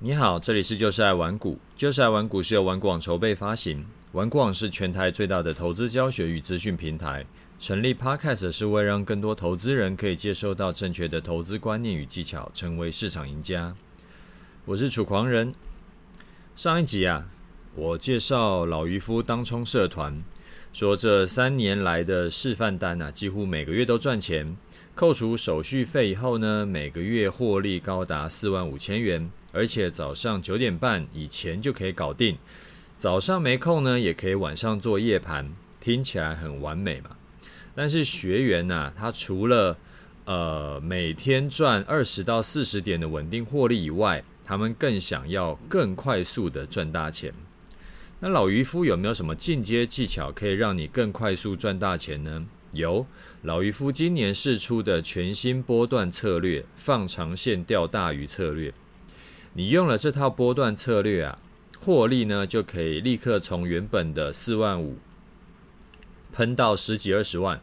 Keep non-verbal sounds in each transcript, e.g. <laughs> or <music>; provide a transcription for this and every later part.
你好，这里是就是爱玩股，就是爱玩股是由玩股网筹备发行，玩股网是全台最大的投资教学与资讯平台。成立 Podcast 是为让更多投资人可以接收到正确的投资观念与技巧，成为市场赢家。我是楚狂人。上一集啊，我介绍老渔夫当冲社团，说这三年来的示范单啊，几乎每个月都赚钱，扣除手续费以后呢，每个月获利高达四万五千元。而且早上九点半以前就可以搞定，早上没空呢，也可以晚上做夜盘，听起来很完美嘛。但是学员呐、他除了呃每天赚二十到四十点的稳定获利以外，他们更想要更快速的赚大钱。那老渔夫有没有什么进阶技巧可以让你更快速赚大钱呢？有，老渔夫今年试出的全新波段策略——放长线钓大鱼策略。你用了这套波段策略啊，获利呢就可以立刻从原本的四万五喷到十几二十万，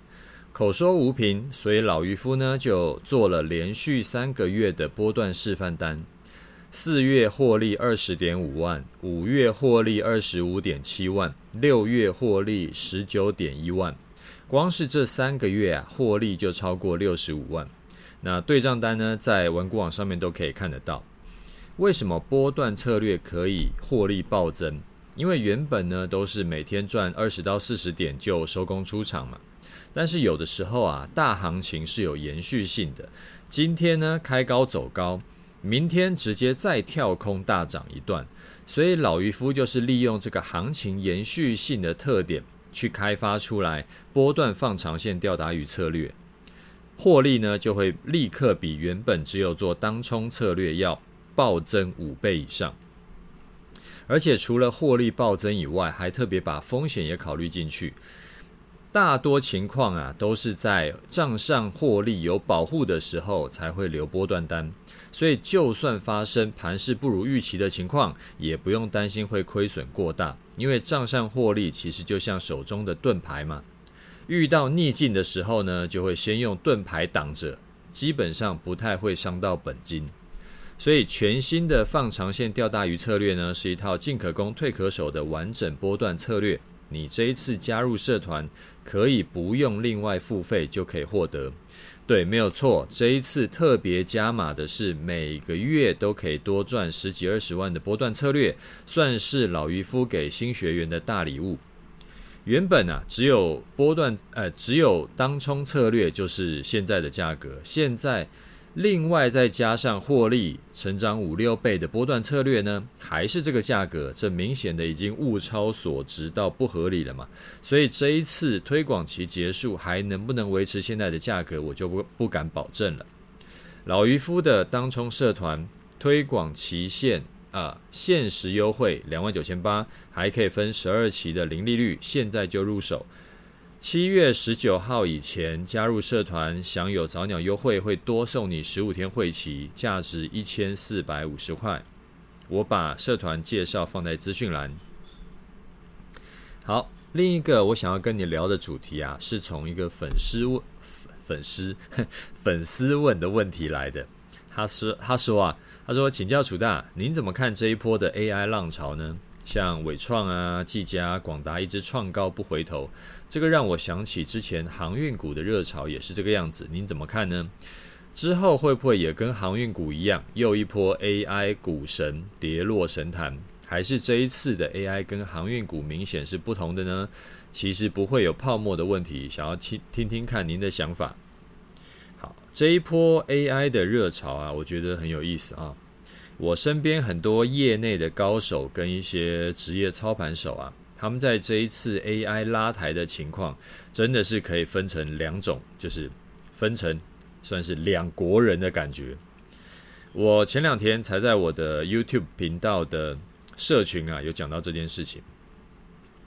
口说无凭，所以老渔夫呢就做了连续三个月的波段示范单，四月获利二十点五万，五月获利二十五点七万，六月获利十九点一万，光是这三个月啊，获利就超过六十五万。那对账单呢，在文股网上面都可以看得到。为什么波段策略可以获利暴增？因为原本呢都是每天赚二十到四十点就收工出场嘛。但是有的时候啊，大行情是有延续性的。今天呢开高走高，明天直接再跳空大涨一段。所以老渔夫就是利用这个行情延续性的特点，去开发出来波段放长线钓大鱼策略，获利呢就会立刻比原本只有做当冲策略要暴增五倍以上，而且除了获利暴增以外，还特别把风险也考虑进去。大多情况啊，都是在账上获利有保护的时候才会留波段单，所以就算发生盘势不如预期的情况，也不用担心会亏损过大，因为账上获利其实就像手中的盾牌嘛。遇到逆境的时候呢，就会先用盾牌挡着，基本上不太会伤到本金。所以，全新的放长线钓大鱼策略呢，是一套进可攻、退可守的完整波段策略。你这一次加入社团，可以不用另外付费就可以获得。对，没有错，这一次特别加码的是每个月都可以多赚十几二十万的波段策略，算是老渔夫给新学员的大礼物。原本啊，只有波段，呃，只有当冲策略就是现在的价格，现在。另外再加上获利成长五六倍的波段策略呢，还是这个价格，这明显的已经物超所值到不合理了嘛。所以这一次推广期结束，还能不能维持现在的价格，我就不不敢保证了。老渔夫的当冲社团推广期限啊，限时优惠两万九千八，还可以分十二期的零利率，现在就入手。七月十九号以前加入社团，享有早鸟优惠，会多送你十五天会期，价值一千四百五十块。我把社团介绍放在资讯栏。好，另一个我想要跟你聊的主题啊，是从一个粉丝问粉丝 <laughs> 粉丝问的问题来的。他说：“他说啊，他说，请教楚大，您怎么看这一波的 AI 浪潮呢？”像伟创啊、技嘉、广达一直创高不回头，这个让我想起之前航运股的热潮也是这个样子。您怎么看呢？之后会不会也跟航运股一样，又一波 AI 股神跌落神坛？还是这一次的 AI 跟航运股明显是不同的呢？其实不会有泡沫的问题，想要听听听看您的想法。好，这一波 AI 的热潮啊，我觉得很有意思啊。我身边很多业内的高手跟一些职业操盘手啊，他们在这一次 AI 拉抬的情况，真的是可以分成两种，就是分成算是两国人的感觉。我前两天才在我的 YouTube 频道的社群啊，有讲到这件事情。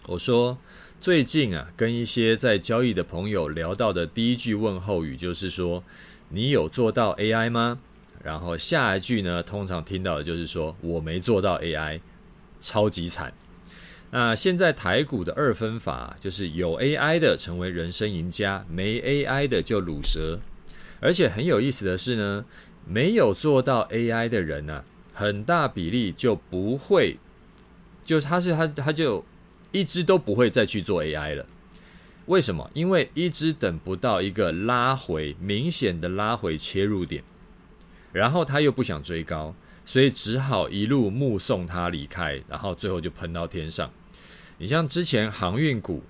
我说最近啊，跟一些在交易的朋友聊到的第一句问候语就是说：“你有做到 AI 吗？”然后下一句呢，通常听到的就是说我没做到 AI，超级惨。那现在台股的二分法就是有 AI 的成为人生赢家，没 AI 的就卤蛇。而且很有意思的是呢，没有做到 AI 的人呢、很大比例就不会，就是他是他他就一直都不会再去做 AI 了。为什么？因为一直等不到一个拉回明显的拉回切入点，然后他又不想追高，所以只好一路目送他离开，然后最后就喷到天上。你像之前航运股，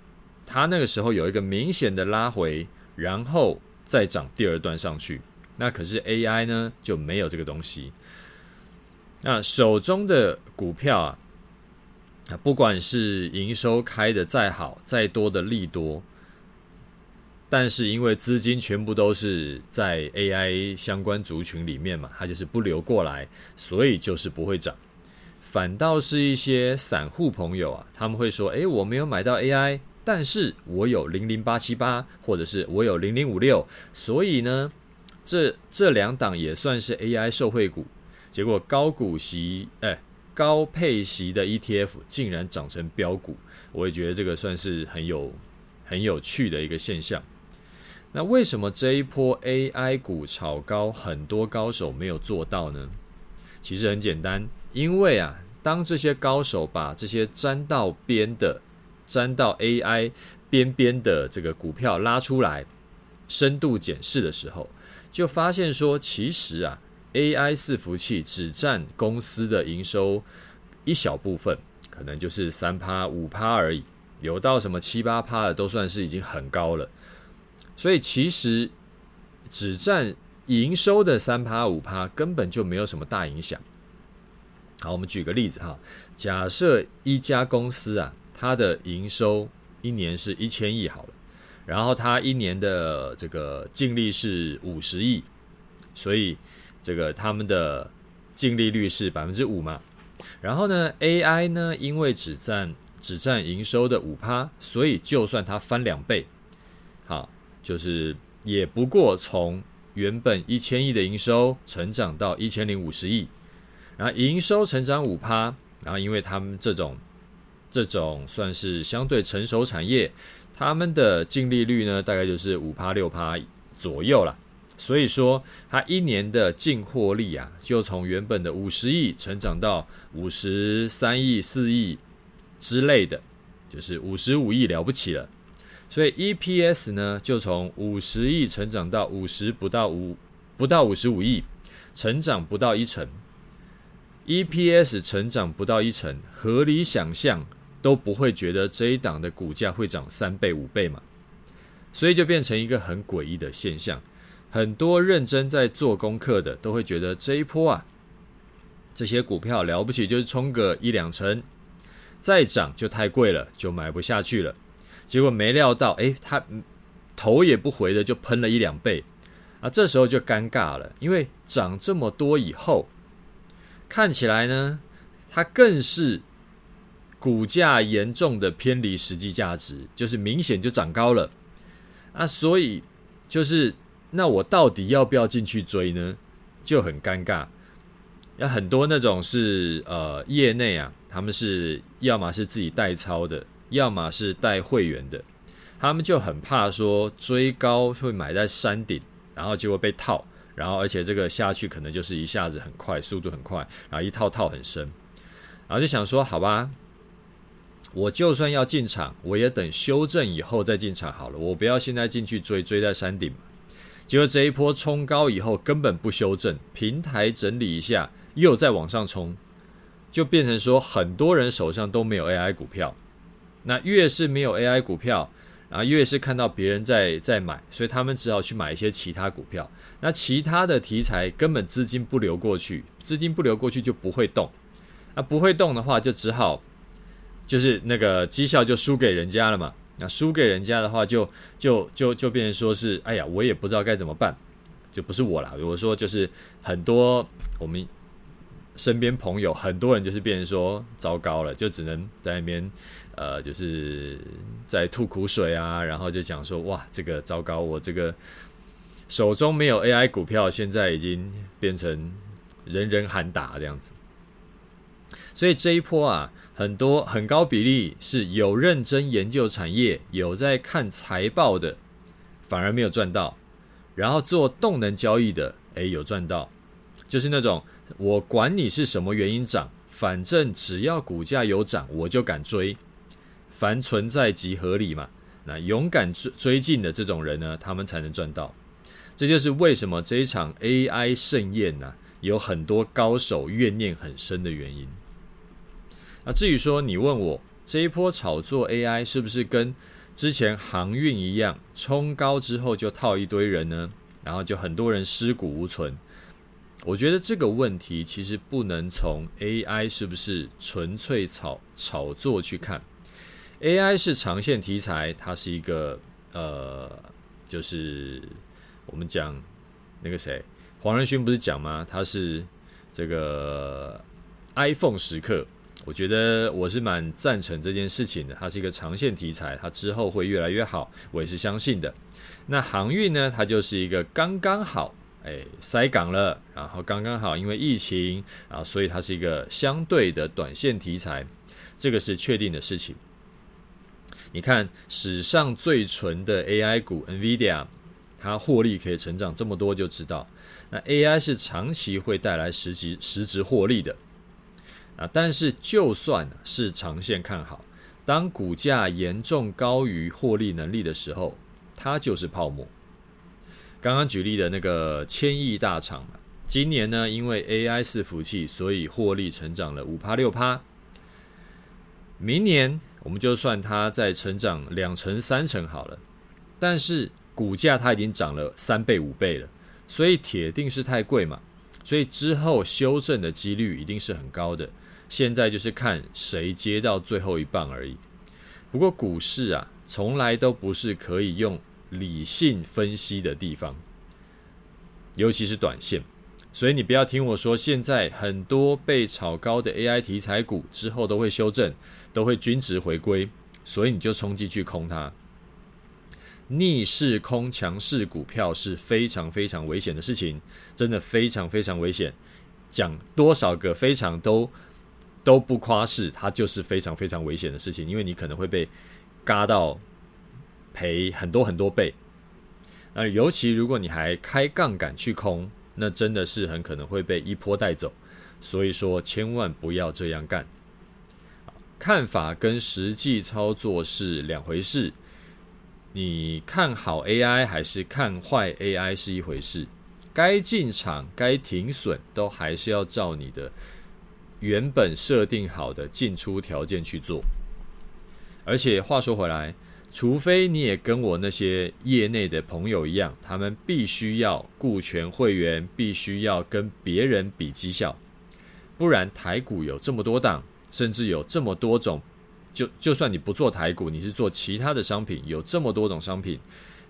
它那个时候有一个明显的拉回，然后再涨第二段上去，那可是 AI 呢就没有这个东西。那手中的股票啊，不管是营收开的再好、再多的利多，但是因为资金全部都是在 AI 相关族群里面嘛，它就是不流过来，所以就是不会涨。反倒是一些散户朋友啊，他们会说：“诶，我没有买到 AI，但是我有零零八七八，或者是我有零零五六，所以呢，这这两档也算是 AI 受惠股。”结果高股息，哎，高配息的 ETF 竟然涨成标股，我也觉得这个算是很有很有趣的一个现象。那为什么这一波 AI 股炒高，很多高手没有做到呢？其实很简单，因为啊，当这些高手把这些沾到边的、沾到 AI 边边的这个股票拉出来，深度检视的时候，就发现说，其实啊。AI 伺服器只占公司的营收一小部分，可能就是三趴五趴而已，有到什么七八趴的都算是已经很高了。所以其实只占营收的三趴五趴根本就没有什么大影响。好，我们举个例子哈，假设一家公司啊，它的营收一年是一千亿好了，然后它一年的这个净利是五十亿，所以。这个他们的净利率是百分之五嘛，然后呢，AI 呢，因为只占只占营收的五趴，所以就算它翻两倍，好，就是也不过从原本一千亿的营收成长到一千零五十亿，然后营收成长五趴，然后因为他们这种这种算是相对成熟产业，他们的净利率呢，大概就是五趴六趴左右了。所以说，它一年的净获利啊，就从原本的五十亿成长到五十三亿、四亿之类的，就是五十五亿了不起了。所以 EPS 呢，就从五十亿成长到五十不到五不到五十五亿，成长不到一成。EPS 成长不到一成，合理想象都不会觉得这一档的股价会涨三倍五倍嘛，所以就变成一个很诡异的现象。很多认真在做功课的都会觉得这一波啊，这些股票了不起，就是冲个一两成，再涨就太贵了，就买不下去了。结果没料到，诶，他头也不回的就喷了一两倍啊！这时候就尴尬了，因为涨这么多以后，看起来呢，它更是股价严重的偏离实际价值，就是明显就涨高了啊！所以就是。那我到底要不要进去追呢？就很尴尬。有很多那种是呃业内啊，他们是要么是自己代操的，要么是带会员的，他们就很怕说追高会买在山顶，然后结果被套，然后而且这个下去可能就是一下子很快，速度很快，然后一套套很深，然后就想说好吧，我就算要进场，我也等修正以后再进场好了，我不要现在进去追，追在山顶。结果这一波冲高以后，根本不修正，平台整理一下，又再往上冲，就变成说很多人手上都没有 AI 股票。那越是没有 AI 股票，然后越是看到别人在在买，所以他们只好去买一些其他股票。那其他的题材根本资金不流过去，资金不流过去就不会动。那不会动的话，就只好就是那个绩效就输给人家了嘛。那输给人家的话就，就就就变成说是，哎呀，我也不知道该怎么办，就不是我啦。我说就是很多我们身边朋友，很多人就是变成说糟糕了，就只能在那边呃，就是在吐苦水啊，然后就讲说哇，这个糟糕，我这个手中没有 AI 股票，现在已经变成人人喊打这样子。所以这一波啊。很多很高比例是有认真研究产业、有在看财报的，反而没有赚到；然后做动能交易的，诶，有赚到，就是那种我管你是什么原因涨，反正只要股价有涨，我就敢追。凡存在即合理嘛。那勇敢追追进的这种人呢，他们才能赚到。这就是为什么这一场 AI 盛宴呢、有很多高手怨念很深的原因。那至于说你问我这一波炒作 AI 是不是跟之前航运一样，冲高之后就套一堆人呢？然后就很多人尸骨无存。我觉得这个问题其实不能从 AI 是不是纯粹炒炒作去看。AI 是长线题材，它是一个呃，就是我们讲那个谁，黄仁勋不是讲吗？他是这个 iPhone 时刻，我觉得我是蛮赞成这件事情的。它是一个长线题材，它之后会越来越好，我也是相信的。那航运呢，它就是一个刚刚好，哎，塞港了，然后刚刚好，因为疫情啊，所以它是一个相对的短线题材，这个是确定的事情。你看史上最纯的 AI 股 NVIDIA，它获利可以成长这么多，就知道那 AI 是长期会带来实际实质获利的啊。但是就算是长线看好，当股价严重高于获利能力的时候，它就是泡沫。刚刚举例的那个千亿大厂嘛，今年呢，因为 AI 伺服务器，所以获利成长了五趴六趴。明年。我们就算它再成长两成三成好了，但是股价它已经涨了三倍五倍了，所以铁定是太贵嘛，所以之后修正的几率一定是很高的。现在就是看谁接到最后一棒而已。不过股市啊，从来都不是可以用理性分析的地方，尤其是短线。所以你不要听我说，现在很多被炒高的 AI 题材股之后都会修正。都会均值回归，所以你就冲进去空它。逆势空强势股票是非常非常危险的事情，真的非常非常危险。讲多少个非常都都不夸饰，它就是非常非常危险的事情，因为你可能会被嘎到赔很多很多倍。那尤其如果你还开杠杆去空，那真的是很可能会被一波带走。所以说，千万不要这样干。看法跟实际操作是两回事，你看好 AI 还是看坏 AI 是一回事，该进场、该停损都还是要照你的原本设定好的进出条件去做。而且话说回来，除非你也跟我那些业内的朋友一样，他们必须要顾全会员，必须要跟别人比绩效，不然台股有这么多档。甚至有这么多种，就就算你不做台股，你是做其他的商品，有这么多种商品，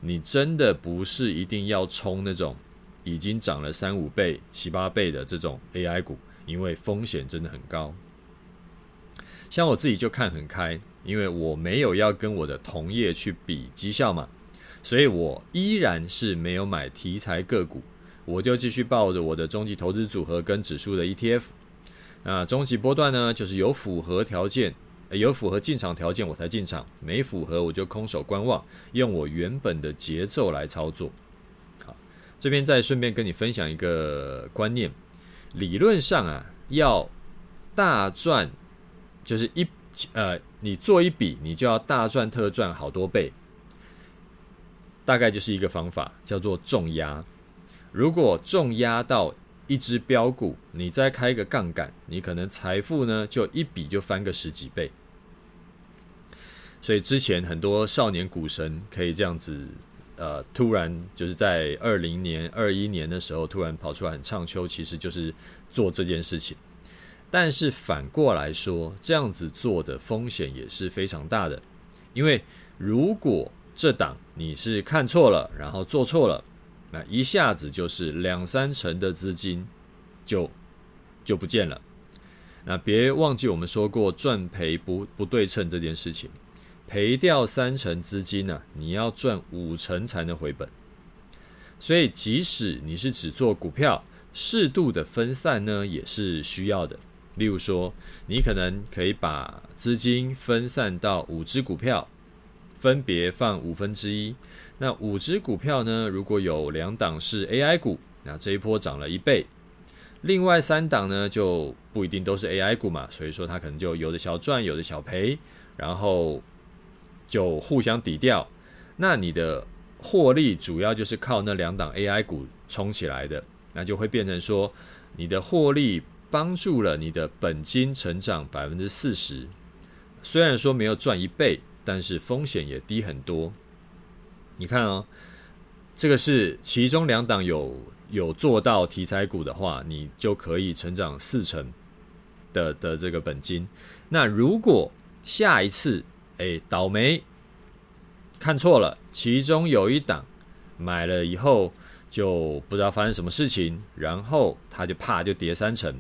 你真的不是一定要冲那种已经涨了三五倍、七八倍的这种 AI 股，因为风险真的很高。像我自己就看很开，因为我没有要跟我的同业去比绩效嘛，所以我依然是没有买题材个股，我就继续抱着我的终极投资组合跟指数的 ETF。那中期波段呢，就是有符合条件，有符合进场条件我才进场，没符合我就空手观望，用我原本的节奏来操作。好，这边再顺便跟你分享一个观念，理论上啊，要大赚，就是一呃，你做一笔，你就要大赚特赚好多倍，大概就是一个方法，叫做重压。如果重压到一只标股，你再开一个杠杆，你可能财富呢就一笔就翻个十几倍。所以之前很多少年股神可以这样子，呃，突然就是在二零年、二一年的时候突然跑出来很唱秋，其实就是做这件事情。但是反过来说，这样子做的风险也是非常大的，因为如果这档你是看错了，然后做错了。那一下子就是两三成的资金就就不见了。那别忘记我们说过赚赔不不对称这件事情，赔掉三成资金呢，你要赚五成才能回本。所以即使你是只做股票，适度的分散呢也是需要的。例如说，你可能可以把资金分散到五只股票，分别放五分之一。那五只股票呢？如果有两档是 AI 股，那这一波涨了一倍；另外三档呢，就不一定都是 AI 股嘛，所以说它可能就有的小赚，有的小赔，然后就互相抵掉。那你的获利主要就是靠那两档 AI 股冲起来的，那就会变成说，你的获利帮助了你的本金成长百分之四十。虽然说没有赚一倍，但是风险也低很多。你看哦，这个是其中两档有有做到题材股的话，你就可以成长四成的的这个本金。那如果下一次哎倒霉看错了，其中有一档买了以后就不知道发生什么事情，然后它就啪就跌三成。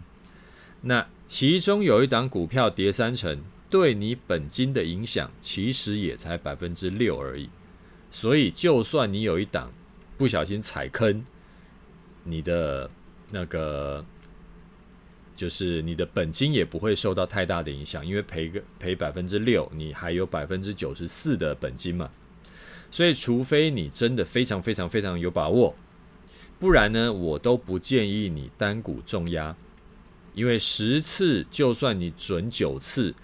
那其中有一档股票跌三成。对你本金的影响其实也才百分之六而已，所以就算你有一档不小心踩坑，你的那个就是你的本金也不会受到太大的影响，因为赔个赔百分之六，你还有百分之九十四的本金嘛。所以除非你真的非常非常非常有把握，不然呢，我都不建议你单股重压，因为十次就算你准九次。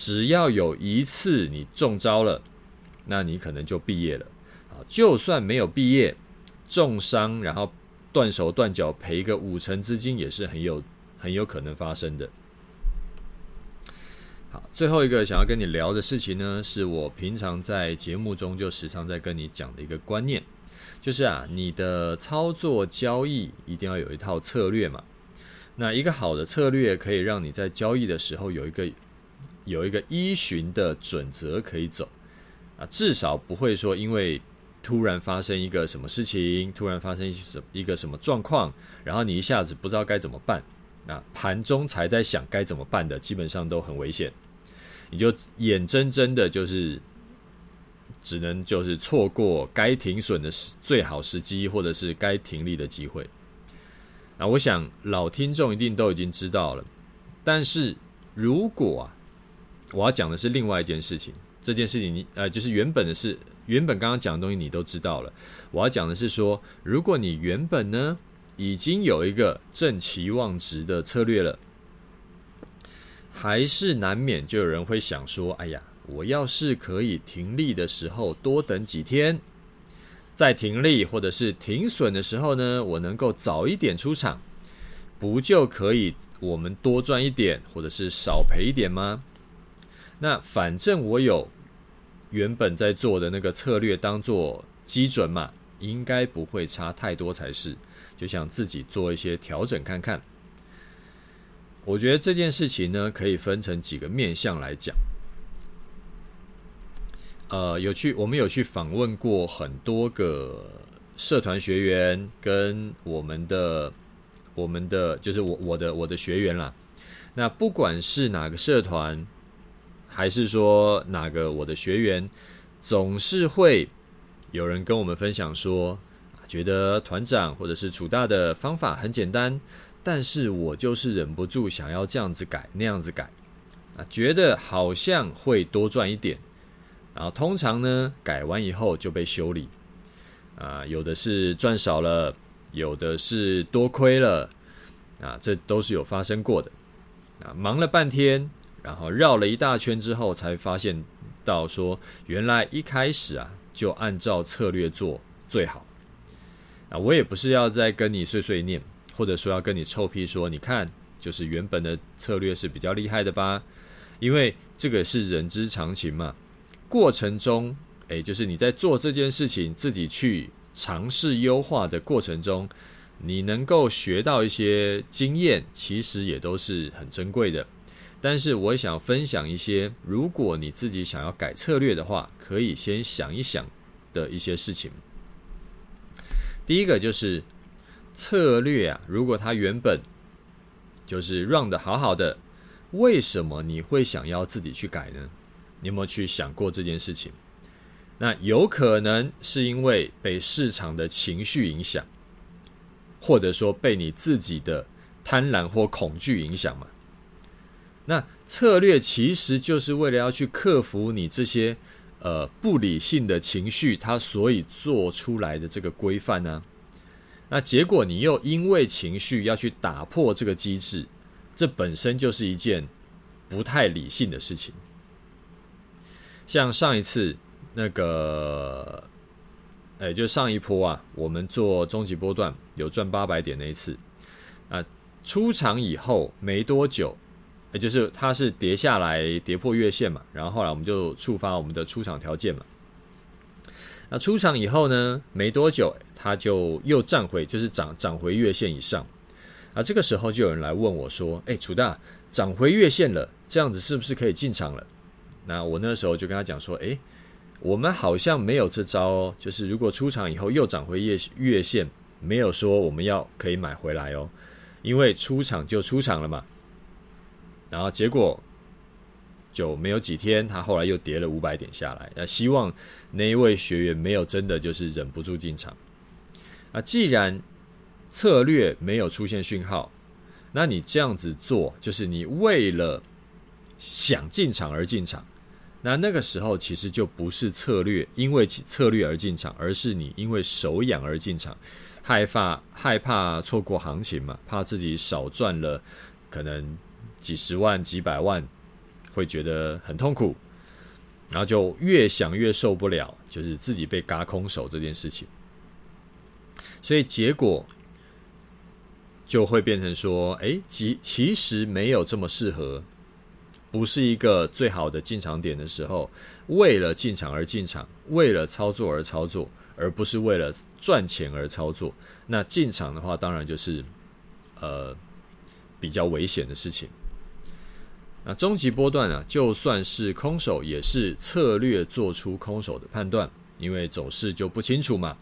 只要有一次你中招了，那你可能就毕业了啊！就算没有毕业，重伤然后断手断脚赔个五成资金也是很有很有可能发生的。好，最后一个想要跟你聊的事情呢，是我平常在节目中就时常在跟你讲的一个观念，就是啊，你的操作交易一定要有一套策略嘛。那一个好的策略可以让你在交易的时候有一个。有一个依循的准则可以走啊，至少不会说因为突然发生一个什么事情，突然发生一什一个什么状况，然后你一下子不知道该怎么办，那盘中才在想该怎么办的，基本上都很危险，你就眼睁睁的，就是只能就是错过该停损的时最好时机，或者是该停利的机会。啊，我想老听众一定都已经知道了，但是如果啊。我要讲的是另外一件事情，这件事情你呃，就是原本的事，原本刚刚讲的东西你都知道了。我要讲的是说，如果你原本呢已经有一个正期望值的策略了，还是难免就有人会想说：“哎呀，我要是可以停利的时候多等几天，在停利或者是停损的时候呢，我能够早一点出场，不就可以我们多赚一点，或者是少赔一点吗？”那反正我有原本在做的那个策略当做基准嘛，应该不会差太多才是。就想自己做一些调整看看。我觉得这件事情呢，可以分成几个面向来讲。呃，有去我们有去访问过很多个社团学员，跟我们的我们的就是我我的我的学员啦。那不管是哪个社团。还是说哪个我的学员总是会有人跟我们分享说，觉得团长或者是楚大的方法很简单，但是我就是忍不住想要这样子改那样子改啊，觉得好像会多赚一点，然后通常呢改完以后就被修理啊，有的是赚少了，有的是多亏了啊，这都是有发生过的啊，忙了半天。然后绕了一大圈之后，才发现到说，原来一开始啊，就按照策略做最好。啊，我也不是要再跟你碎碎念，或者说要跟你臭屁说，你看，就是原本的策略是比较厉害的吧？因为这个是人之常情嘛。过程中，诶，就是你在做这件事情，自己去尝试优化的过程中，你能够学到一些经验，其实也都是很珍贵的。但是我想分享一些，如果你自己想要改策略的话，可以先想一想的一些事情。第一个就是策略啊，如果它原本就是 run 的好好的，为什么你会想要自己去改呢？你有没有去想过这件事情？那有可能是因为被市场的情绪影响，或者说被你自己的贪婪或恐惧影响嘛。那策略其实就是为了要去克服你这些呃不理性的情绪，它所以做出来的这个规范呢。那结果你又因为情绪要去打破这个机制，这本身就是一件不太理性的事情。像上一次那个，哎，就上一波啊，我们做终极波段有赚八百点那一次啊，出场以后没多久，也就是它是跌下来跌破月线嘛，然后后来我们就触发我们的出场条件嘛。那出场以后呢，没多久，它就又站回，就是涨涨回月线以上。啊，这个时候就有人来问我说：“哎，楚大，涨回月线了，这样子是不是可以进场了？”那我那时候就跟他讲说：“哎，我们好像没有这招哦，就是如果出场以后又涨回月月线，没有说我们要可以买回来哦，因为出场就出场了嘛。然后结果。”就没有几天，他后来又跌了五百点下来。那希望那一位学员没有真的就是忍不住进场。啊，既然策略没有出现讯号，那你这样子做，就是你为了想进场而进场。那那个时候其实就不是策略，因为策略而进场，而是你因为手痒而进场，害怕害怕错过行情嘛，怕自己少赚了可能几十万、几百万。会觉得很痛苦，然后就越想越受不了，就是自己被嘎空手这件事情，所以结果就会变成说，哎，其其实没有这么适合，不是一个最好的进场点的时候，为了进场而进场，为了操作而操作，而不是为了赚钱而操作。那进场的话，当然就是呃比较危险的事情。那终极波段啊，就算是空手，也是策略做出空手的判断，因为走势就不清楚嘛，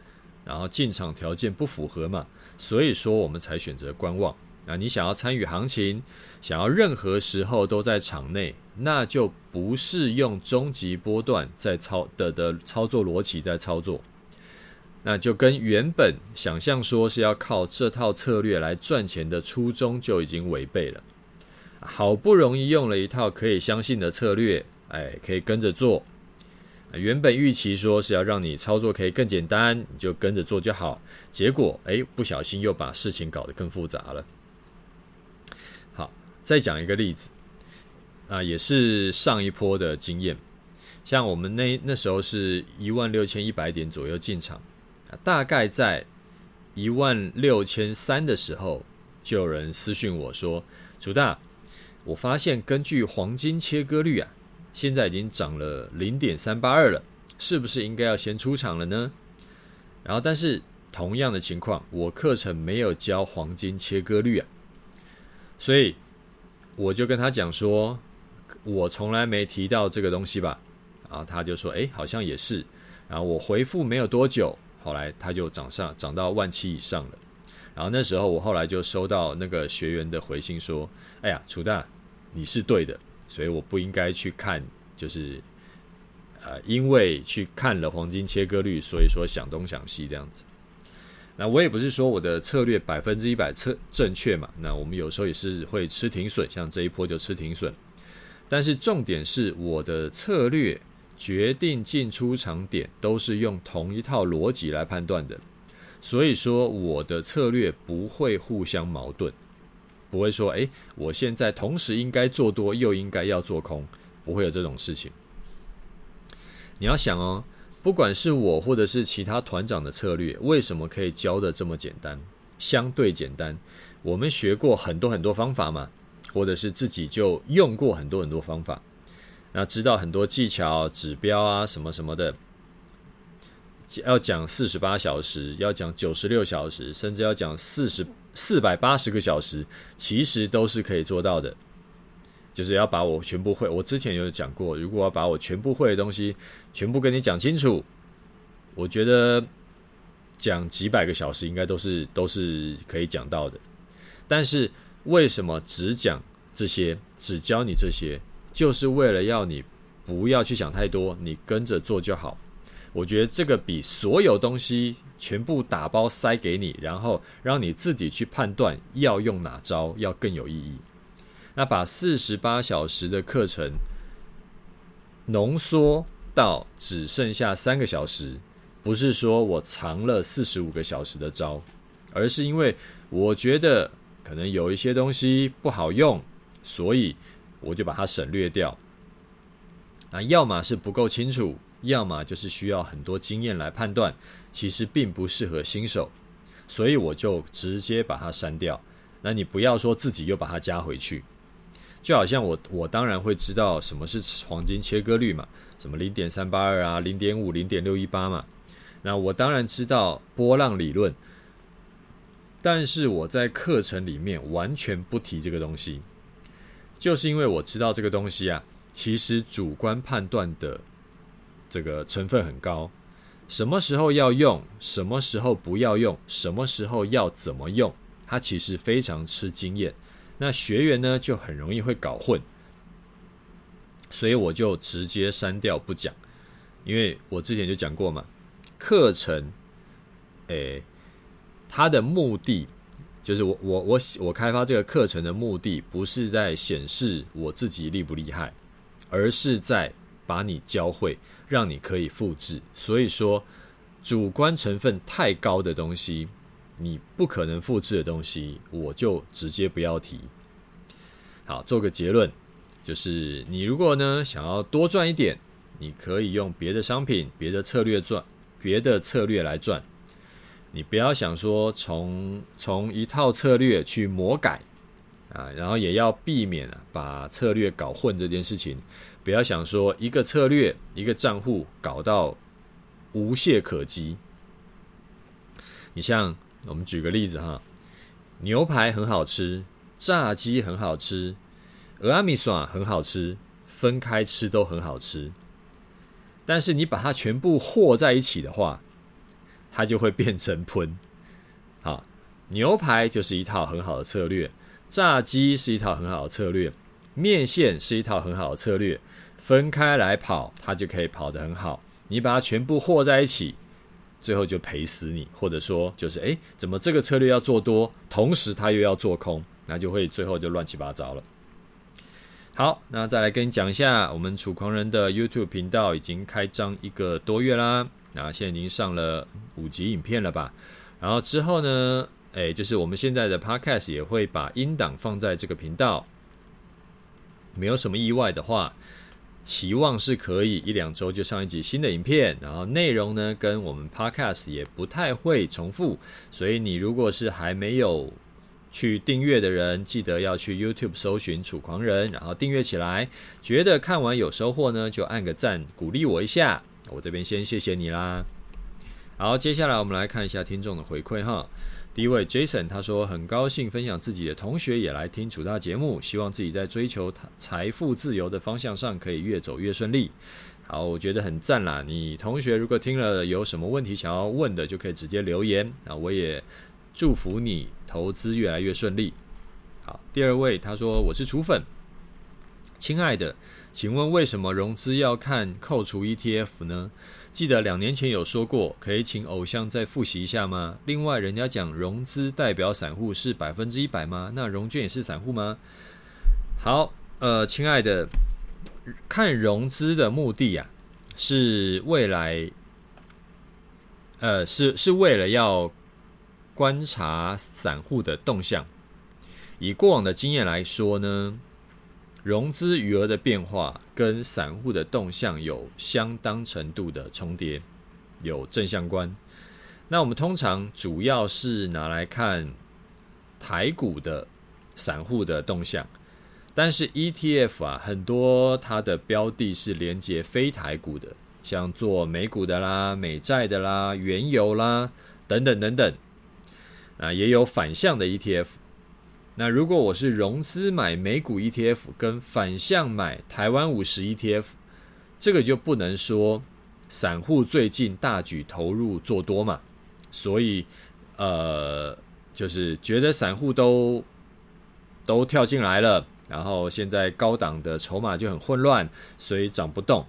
然后进场条件不符合嘛，所以说我们才选择观望。那你想要参与行情，想要任何时候都在场内，那就不是用终极波段在操的的操作逻辑在操作，那就跟原本想象说是要靠这套策略来赚钱的初衷就已经违背了。好不容易用了一套可以相信的策略，哎，可以跟着做。原本预期说是要让你操作可以更简单，你就跟着做就好。结果，哎，不小心又把事情搞得更复杂了。再讲一个例子，啊，也是上一波的经验。像我们那那时候是一万六千一百点左右进场，大概在一万六千三的时候，就有人私讯我说：“楚大。”我发现，根据黄金切割率啊，现在已经涨了零点三八二了，是不是应该要先出场了呢？然后，但是同样的情况，我课程没有教黄金切割率啊，所以我就跟他讲说，我从来没提到这个东西吧。然后他就说，诶，好像也是。然后我回复没有多久，后来他就涨上涨到万七以上了。然后那时候我后来就收到那个学员的回信说，哎呀，楚大。你是对的，所以我不应该去看，就是，呃，因为去看了黄金切割率，所以说想东想西这样子。那我也不是说我的策略百分之一百正正确嘛，那我们有时候也是会吃停损，像这一波就吃停损。但是重点是我的策略决定进出场点都是用同一套逻辑来判断的，所以说我的策略不会互相矛盾。不会说，诶，我现在同时应该做多，又应该要做空，不会有这种事情。你要想哦，不管是我或者是其他团长的策略，为什么可以教得这么简单？相对简单，我们学过很多很多方法嘛，或者是自己就用过很多很多方法，那知道很多技巧、指标啊什么什么的。要讲四十八小时，要讲九十六小时，甚至要讲四十四百八十个小时，其实都是可以做到的。就是要把我全部会，我之前有讲过，如果要把我全部会的东西全部跟你讲清楚，我觉得讲几百个小时应该都是都是可以讲到的。但是为什么只讲这些，只教你这些，就是为了要你不要去想太多，你跟着做就好。我觉得这个比所有东西全部打包塞给你，然后让你自己去判断要用哪招，要更有意义。那把四十八小时的课程浓缩到只剩下三个小时，不是说我藏了四十五个小时的招，而是因为我觉得可能有一些东西不好用，所以我就把它省略掉。那要么是不够清楚，要么就是需要很多经验来判断，其实并不适合新手，所以我就直接把它删掉。那你不要说自己又把它加回去，就好像我我当然会知道什么是黄金切割率嘛，什么零点三八二啊，零点五、零点六一八嘛。那我当然知道波浪理论，但是我在课程里面完全不提这个东西，就是因为我知道这个东西啊。其实主观判断的这个成分很高，什么时候要用，什么时候不要用，什么时候要怎么用，它其实非常吃经验。那学员呢就很容易会搞混，所以我就直接删掉不讲，因为我之前就讲过嘛，课程，诶，它的目的就是我我我我开发这个课程的目的不是在显示我自己厉不厉害。而是在把你教会，让你可以复制。所以说，主观成分太高的东西，你不可能复制的东西，我就直接不要提。好，做个结论，就是你如果呢想要多赚一点，你可以用别的商品、别的策略赚，别的策略来赚。你不要想说从从一套策略去魔改。啊，然后也要避免啊，把策略搞混这件事情。不要想说一个策略、一个账户搞到无懈可击。你像我们举个例子哈，牛排很好吃，炸鸡很好吃，蚵仔面线很好吃，分开吃都很好吃。但是你把它全部和在一起的话，它就会变成喷。好，牛排就是一套很好的策略。炸鸡是一套很好的策略，面线是一套很好的策略，分开来跑，它就可以跑得很好。你把它全部和在一起，最后就赔死你，或者说就是诶，怎么这个策略要做多，同时它又要做空，那就会最后就乱七八糟了。好，那再来跟你讲一下，我们楚狂人的 YouTube 频道已经开张一个多月啦，那现在已经上了五集影片了吧？然后之后呢？诶，就是我们现在的 Podcast 也会把音档放在这个频道，没有什么意外的话，期望是可以一两周就上一集新的影片，然后内容呢跟我们 Podcast 也不太会重复，所以你如果是还没有去订阅的人，记得要去 YouTube 搜寻楚狂人，然后订阅起来。觉得看完有收获呢，就按个赞鼓励我一下，我这边先谢谢你啦。好，接下来我们来看一下听众的回馈哈。第一位 Jason，他说很高兴分享自己的同学也来听楚大节目，希望自己在追求财富自由的方向上可以越走越顺利。好，我觉得很赞啦。你同学如果听了有什么问题想要问的，就可以直接留言。那我也祝福你投资越来越顺利。好，第二位他说我是楚粉，亲爱的，请问为什么融资要看扣除 ETF 呢？记得两年前有说过，可以请偶像再复习一下吗？另外，人家讲融资代表散户是百分之一百吗？那融券也是散户吗？好，呃，亲爱的，看融资的目的呀、啊，是未来，呃，是是为了要观察散户的动向。以过往的经验来说呢，融资余额的变化跟散户的动向有相当程度的重叠，有正相关。那我们通常主要是拿来看台股的散户的动向，但是 ETF 啊，很多它的标的是连接非台股的，像做美股的啦、美债的啦、原油啦等等等等，啊，也有反向的 ETF。那如果我是融资买美股 ETF，跟反向买台湾五十 ETF，这个就不能说散户最近大举投入做多嘛，所以呃，就是觉得散户都都跳进来了，然后现在高档的筹码就很混乱，所以涨不动。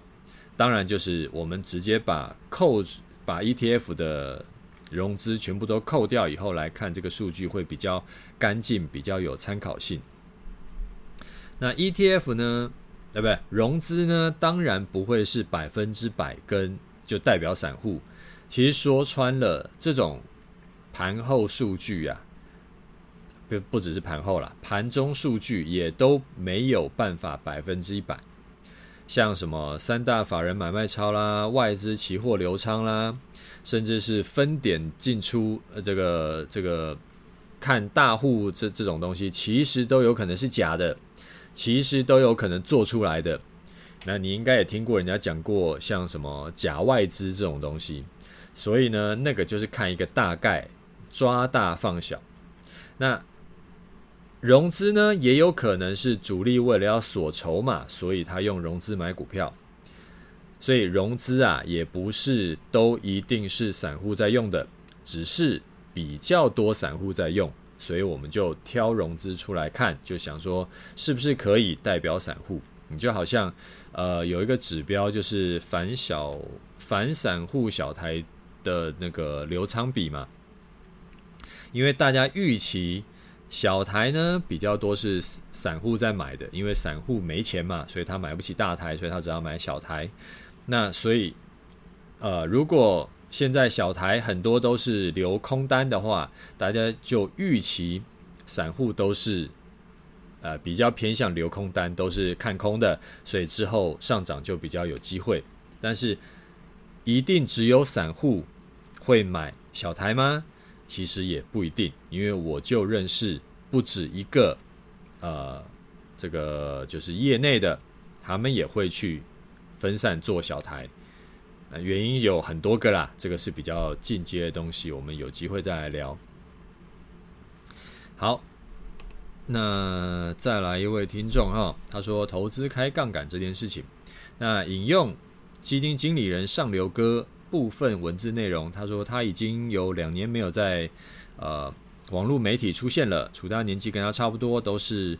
当然就是我们直接把扣把 ETF 的。融资全部都扣掉以后来看这个数据会比较干净，比较有参考性。那 ETF 呢？对不对？融资呢？当然不会是百分之百跟就代表散户。其实说穿了，这种盘后数据啊，不不只是盘后啦，盘中数据也都没有办法百分之一百。像什么三大法人买卖超啦，外资期货流仓啦，甚至是分点进出，呃，这个这个看大户这这种东西，其实都有可能是假的，其实都有可能做出来的。那你应该也听过人家讲过，像什么假外资这种东西，所以呢，那个就是看一个大概，抓大放小。那融资呢，也有可能是主力为了要锁筹码，所以他用融资买股票。所以融资啊，也不是都一定是散户在用的，只是比较多散户在用，所以我们就挑融资出来看，就想说是不是可以代表散户？你就好像呃有一个指标，就是反小反散户小台的那个流仓比嘛，因为大家预期。小台呢，比较多是散户在买的，因为散户没钱嘛，所以他买不起大台，所以他只要买小台。那所以，呃，如果现在小台很多都是留空单的话，大家就预期散户都是呃比较偏向留空单，都是看空的，所以之后上涨就比较有机会。但是，一定只有散户会买小台吗？其实也不一定，因为我就认识不止一个，呃，这个就是业内的，他们也会去分散做小台，呃，原因有很多个啦，这个是比较进阶的东西，我们有机会再来聊。好，那再来一位听众哈，他说投资开杠杆这件事情，那引用基金经理人上流哥。部分文字内容，他说他已经有两年没有在呃网络媒体出现了。楚大年纪跟他差不多，都是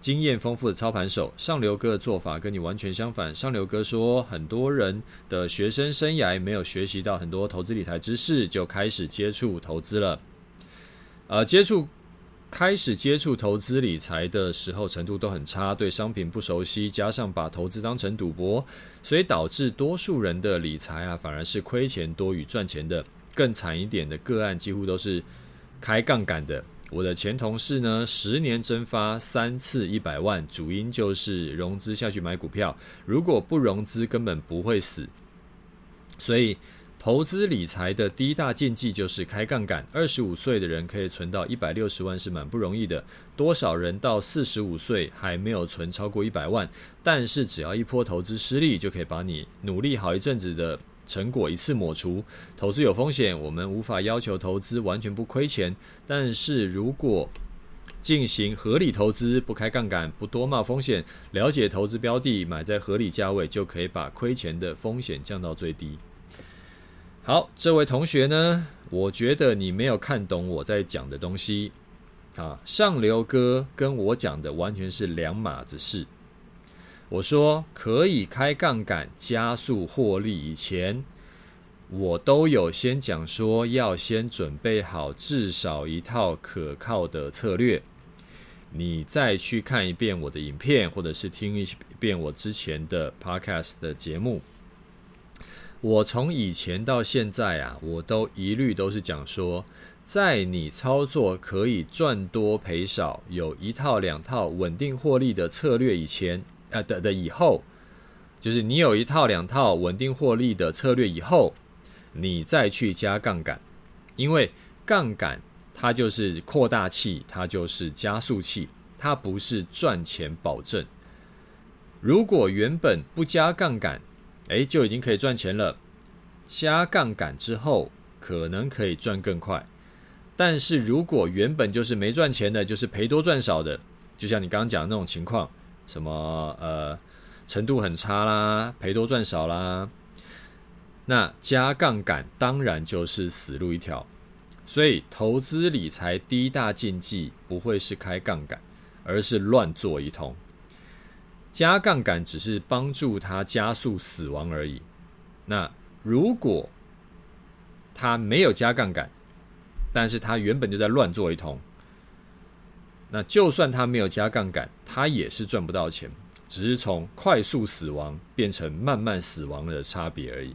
经验丰富的操盘手。上流哥的做法跟你完全相反。上流哥说，很多人的学生生涯没有学习到很多投资理财知识，就开始接触投资了。呃，接触。开始接触投资理财的时候，程度都很差，对商品不熟悉，加上把投资当成赌博，所以导致多数人的理财啊，反而是亏钱多于赚钱的。更惨一点的个案，几乎都是开杠杆的。我的前同事呢，十年蒸发三次一百万，主因就是融资下去买股票，如果不融资，根本不会死。所以。投资理财的第一大禁忌就是开杠杆。二十五岁的人可以存到一百六十万是蛮不容易的，多少人到四十五岁还没有存超过一百万？但是只要一波投资失利，就可以把你努力好一阵子的成果一次抹除。投资有风险，我们无法要求投资完全不亏钱，但是如果进行合理投资，不开杠杆，不多冒风险，了解投资标的，买在合理价位，就可以把亏钱的风险降到最低。好，这位同学呢，我觉得你没有看懂我在讲的东西啊。上流哥跟我讲的完全是两码子事。我说可以开杠杆加速获利以前，我都有先讲说要先准备好至少一套可靠的策略。你再去看一遍我的影片，或者是听一遍我之前的 Podcast 的节目。我从以前到现在啊，我都一律都是讲说，在你操作可以赚多赔少，有一套两套稳定获利的策略以前，呃、的的以后，就是你有一套两套稳定获利的策略以后，你再去加杠杆，因为杠杆它就是扩大器，它就是加速器，它不是赚钱保证。如果原本不加杠杆，诶，就已经可以赚钱了。加杠杆之后，可能可以赚更快。但是如果原本就是没赚钱的，就是赔多赚少的，就像你刚刚讲的那种情况，什么呃程度很差啦，赔多赚少啦，那加杠杆当然就是死路一条。所以投资理财第一大禁忌不会是开杠杆，而是乱做一通。加杠杆只是帮助他加速死亡而已。那如果他没有加杠杆，但是他原本就在乱做一通，那就算他没有加杠杆，他也是赚不到钱，只是从快速死亡变成慢慢死亡的差别而已。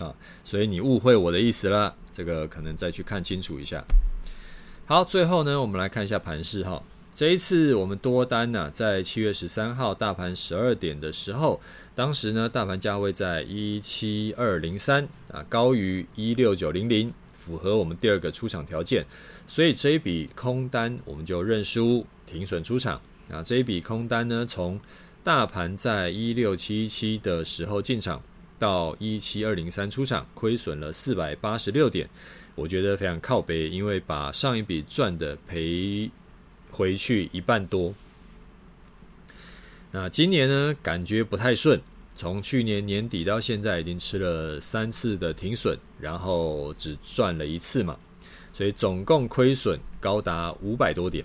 啊，所以你误会我的意思了。这个可能再去看清楚一下。好，最后呢，我们来看一下盘势哈。这一次我们多单呢、在七月十三号大盘十二点的时候，当时呢，大盘价位在一七二零三啊，高于一六九零零，符合我们第二个出场条件，所以这一笔空单我们就认输停损出场啊。这一笔空单呢，从大盘在一六七七的时候进场，到一七二零三出场，亏损了四百八十六点，我觉得非常靠北，因为把上一笔赚的赔回去一半多。那今年呢，感觉不太顺，从去年年底到现在已经吃了三次的停损，然后只赚了一次嘛，所以总共亏损高达五百多点。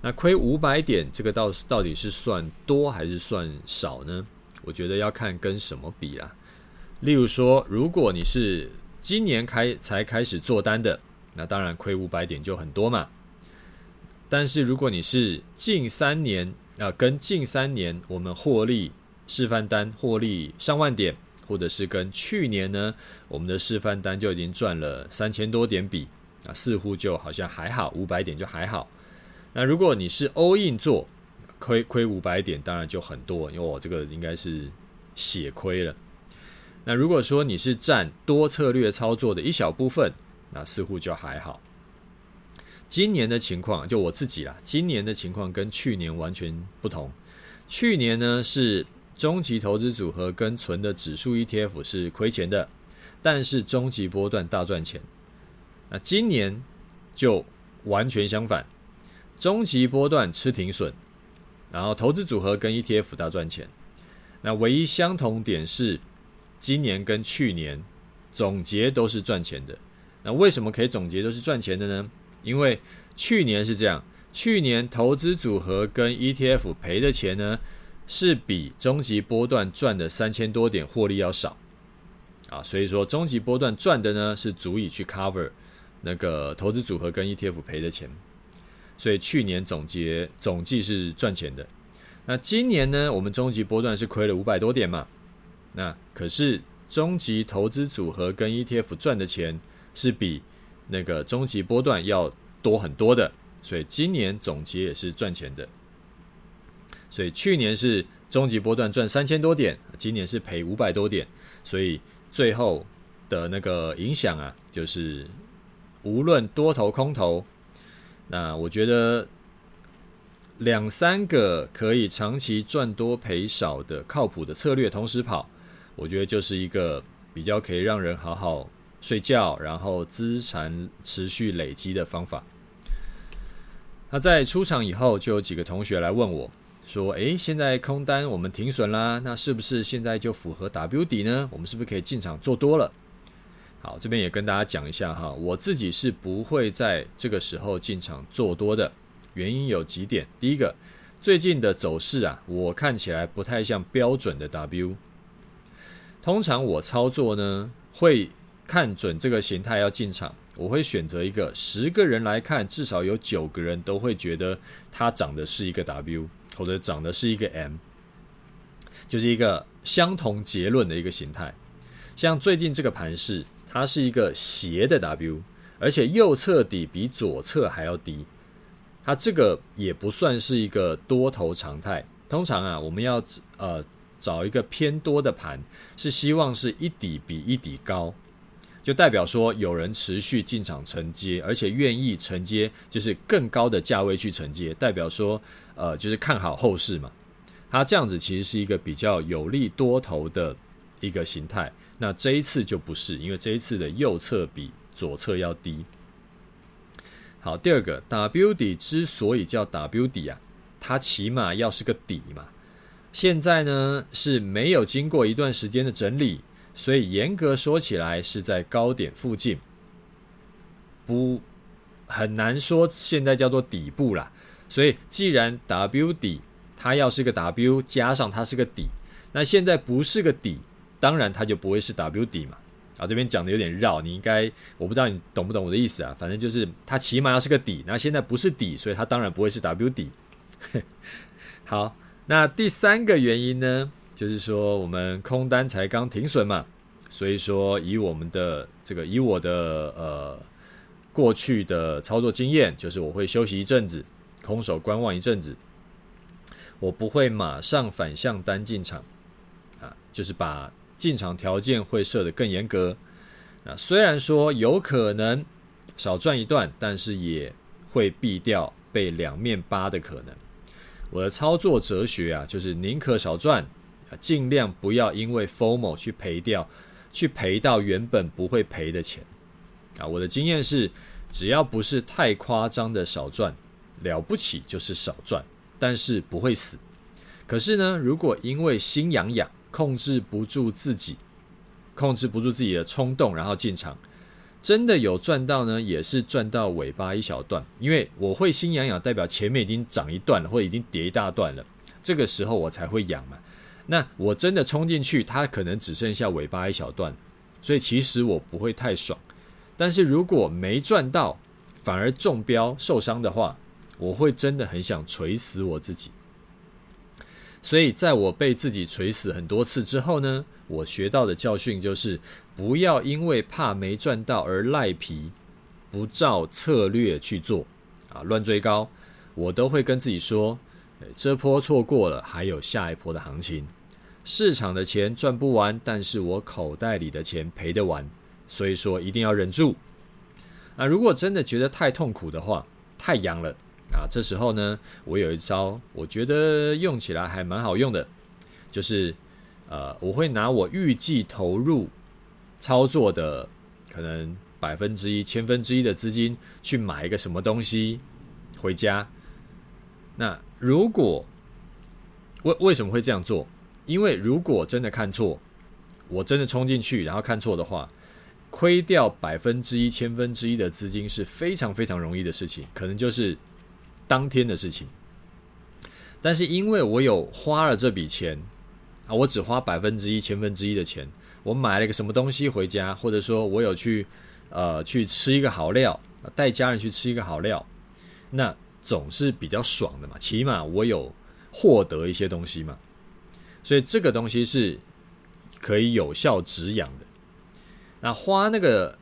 那亏五百点，这个到到底是算多还是算少呢？我觉得要看跟什么比啦。例如说，如果你是今年开才开始做单的，那当然亏五百点就很多嘛。但是如果你是近三年啊、跟近三年我们获利示范单获利上万点，或者是跟去年呢，我们的示范单就已经赚了三千多点比啊，似乎就好像还好，五百点就还好。那如果你是 all in 做，亏亏五百点，当然就很多，因为我这个应该是血亏了。那如果说你是占多策略操作的一小部分，那似乎就还好。今年的情况，就我自己啦，今年的情况跟去年完全不同。去年呢是终极投资组合跟存的指数 ETF 是亏钱的，但是终极波段大赚钱。那今年就完全相反。终极波段吃停损，然后投资组合跟 ETF 大赚钱。那唯一相同点是，今年跟去年总结都是赚钱的。那为什么可以总结都是赚钱的呢？因为去年是这样，去年投资组合跟 ETF 赔的钱呢，是比终极波段赚的三千多点获利要少啊。所以说，终极波段赚的呢是足以去 cover 那个投资组合跟 ETF 赔的钱。所以去年总结总计是赚钱的，那今年呢？我们终极波段是亏了五百多点嘛。那可是终极投资组合跟 ETF 赚的钱是比那个终极波段要多很多的，所以今年总结也是赚钱的。所以去年是终极波段赚三千多点，今年是赔五百多点，所以最后的那个影响啊，就是无论多头空头。那我觉得两三个可以长期赚多赔少的靠谱的策略同时跑，我觉得就是一个比较可以让人好好睡觉，然后资产持续累积的方法。那在出场以后，就有几个同学来问我，说：“诶，现在空单我们停损啦，那是不是现在就符合 W 底呢？我们是不是可以进场做多了？”好，这边也跟大家讲一下哈，我自己是不会在这个时候进场做多的，原因有几点。第一个，最近的走势啊，我看起来不太像标准的 W。通常我操作呢，会看准这个形态要进场，我会选择一个十个人来看，至少有九个人都会觉得它长的是一个 W，或者长的是一个 M，就是一个相同结论的一个形态。像最近这个盘势。它是一个斜的 W，而且右侧底比左侧还要低。它这个也不算是一个多头常态。通常啊，我们要呃找一个偏多的盘，是希望是一底比一底高，就代表说有人持续进场承接，而且愿意承接，就是更高的价位去承接，代表说呃就是看好后市嘛。它这样子其实是一个比较有利多头的一个形态。那这一次就不是，因为这一次的右侧比左侧要低。好，第二个 W 底之所以叫 W 底啊，它起码要是个底嘛。现在呢是没有经过一段时间的整理，所以严格说起来是在高点附近，不很难说现在叫做底部啦。所以既然 W 底它要是个 W 加上它是个底，那现在不是个底。当然，它就不会是 W 底嘛。啊，这边讲的有点绕，你应该我不知道你懂不懂我的意思啊。反正就是它起码要是个底，那现在不是底，所以它当然不会是 W 底。<laughs> 好，那第三个原因呢，就是说我们空单才刚停损嘛，所以说以我们的这个以我的呃过去的操作经验，就是我会休息一阵子，空手观望一阵子，我不会马上反向单进场啊，就是把进场条件会设得更严格。那虽然说有可能少赚一段，但是也会避掉被两面扒的可能。我的操作哲学啊，就是宁可少赚，尽量不要因为 FOMO 去赔掉，去赔到原本不会赔的钱。啊，我的经验是，只要不是太夸张的少赚，了不起就是少赚，但是不会死。可是呢，如果因为心痒痒，控制不住自己，控制不住自己的冲动，然后进场。真的有赚到呢，也是赚到尾巴一小段，因为我会心痒痒，代表前面已经涨一段了，或已经跌一大段了，这个时候我才会痒嘛。那我真的冲进去，它可能只剩下尾巴一小段，所以其实我不会太爽。但是如果没赚到，反而中标受伤的话，我会真的很想锤死我自己。所以在我被自己锤死很多次之后呢，我学到的教训就是。不要因为怕没赚到而赖皮，不照策略去做啊，乱追高，我都会跟自己说，这波错过了，还有下一波的行情。市场的钱赚不完，但是我口袋里的钱赔得完，所以说一定要忍住。啊，如果真的觉得太痛苦的话，太阳了啊，这时候呢，我有一招，我觉得用起来还蛮好用的，就是呃，我会拿我预计投入。操作的可能百分之一、千分之一的资金去买一个什么东西回家。那如果为为什么会这样做？因为如果真的看错，我真的冲进去然后看错的话，亏掉百分之一、千分之一的资金是非常非常容易的事情，可能就是当天的事情。但是因为我有花了这笔钱啊，我只花百分之一、千分之一的钱。我买了个什么东西回家，或者说我有去，呃，去吃一个好料，带家人去吃一个好料，那总是比较爽的嘛，起码我有获得一些东西嘛，所以这个东西是可以有效止痒的。那花那个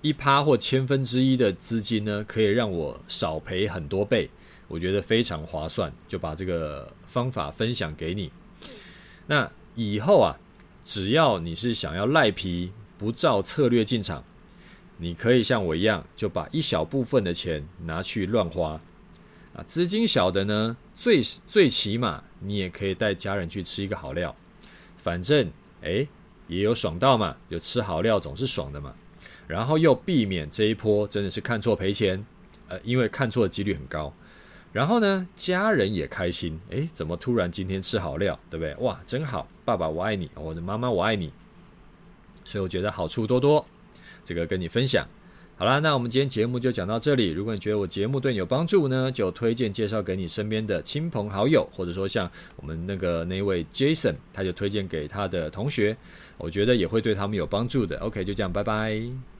一趴或千分之一的资金呢，可以让我少赔很多倍，我觉得非常划算，就把这个方法分享给你。那以后啊。只要你是想要赖皮不照策略进场，你可以像我一样，就把一小部分的钱拿去乱花啊。资金小的呢，最最起码你也可以带家人去吃一个好料，反正诶也有爽到嘛，有吃好料总是爽的嘛。然后又避免这一波真的是看错赔钱，呃，因为看错的几率很高。然后呢，家人也开心。诶，怎么突然今天吃好料，对不对？哇，真好！爸爸我爱你，我的妈妈我爱你。所以我觉得好处多多，这个跟你分享。好啦，那我们今天节目就讲到这里。如果你觉得我节目对你有帮助呢，就推荐介绍给你身边的亲朋好友，或者说像我们那个那位 Jason，他就推荐给他的同学，我觉得也会对他们有帮助的。OK，就这样，拜拜。